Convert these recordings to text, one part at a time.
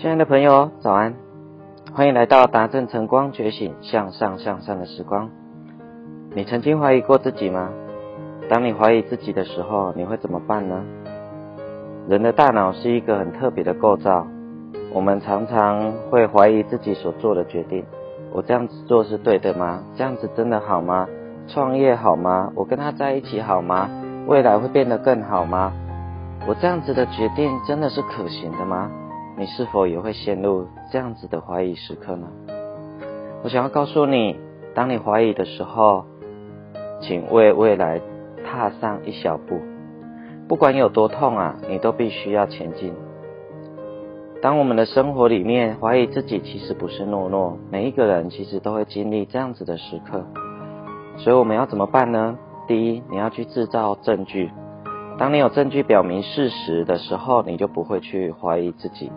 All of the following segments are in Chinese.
亲爱的朋友，早安！欢迎来到达正晨光觉醒向上向善的时光。你曾经怀疑过自己吗？当你怀疑自己的时候，你会怎么办呢？人的大脑是一个很特别的构造，我们常常会怀疑自己所做的决定。我这样子做是对的吗？这样子真的好吗？创业好吗？我跟他在一起好吗？未来会变得更好吗？我这样子的决定真的是可行的吗？你是否也会陷入这样子的怀疑时刻呢？我想要告诉你，当你怀疑的时候，请为未来踏上一小步，不管有多痛啊，你都必须要前进。当我们的生活里面怀疑自己，其实不是懦弱，每一个人其实都会经历这样子的时刻。所以我们要怎么办呢？第一，你要去制造证据。当你有证据表明事实的时候，你就不会去怀疑自己。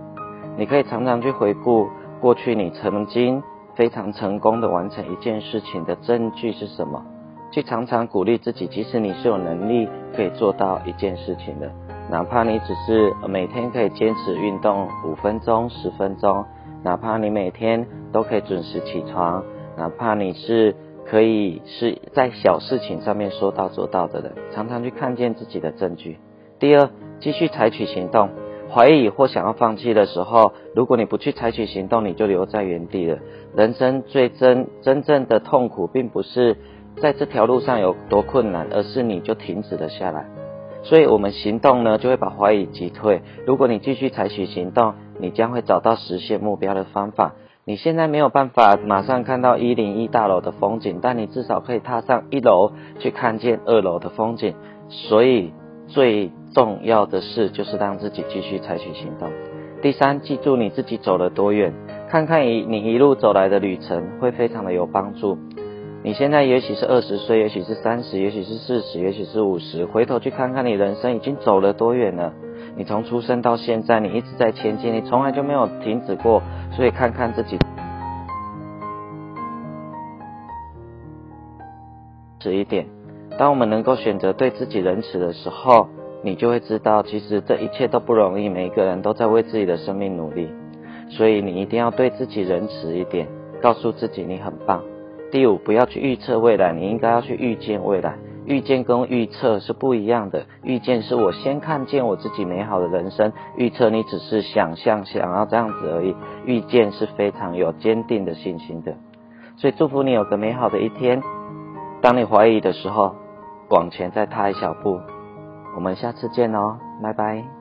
你可以常常去回顾过去你曾经非常成功的完成一件事情的证据是什么，去常常鼓励自己，即使你是有能力可以做到一件事情的，哪怕你只是每天可以坚持运动五分钟、十分钟，哪怕你每天都可以准时起床，哪怕你是可以是在小事情上面说到做到的人，常常去看见自己的证据。第二，继续采取行动。怀疑或想要放弃的时候，如果你不去采取行动，你就留在原地了。人生最真真正的痛苦，并不是在这条路上有多困难，而是你就停止了下来。所以，我们行动呢，就会把怀疑击退。如果你继续采取行动，你将会找到实现目标的方法。你现在没有办法马上看到一零一大楼的风景，但你至少可以踏上一楼去看见二楼的风景。所以，最重要的事就是让自己继续采取行动。第三，记住你自己走了多远，看看一你一路走来的旅程会非常的有帮助。你现在也许是二十岁，也许是三十，也许是四十，也许是五十，回头去看看你人生已经走了多远了。你从出生到现在，你一直在前进，你从来就没有停止过。所以看看自己，迟一点。当我们能够选择对自己仁慈的时候。你就会知道，其实这一切都不容易，每一个人都在为自己的生命努力，所以你一定要对自己仁慈一点，告诉自己你很棒。第五，不要去预测未来，你应该要去预见未来。预见跟预测是不一样的，预见是我先看见我自己美好的人生，预测你只是想象想要这样子而已。预见是非常有坚定的信心的，所以祝福你有个美好的一天。当你怀疑的时候，往前再踏一小步。我们下次见哦，拜拜。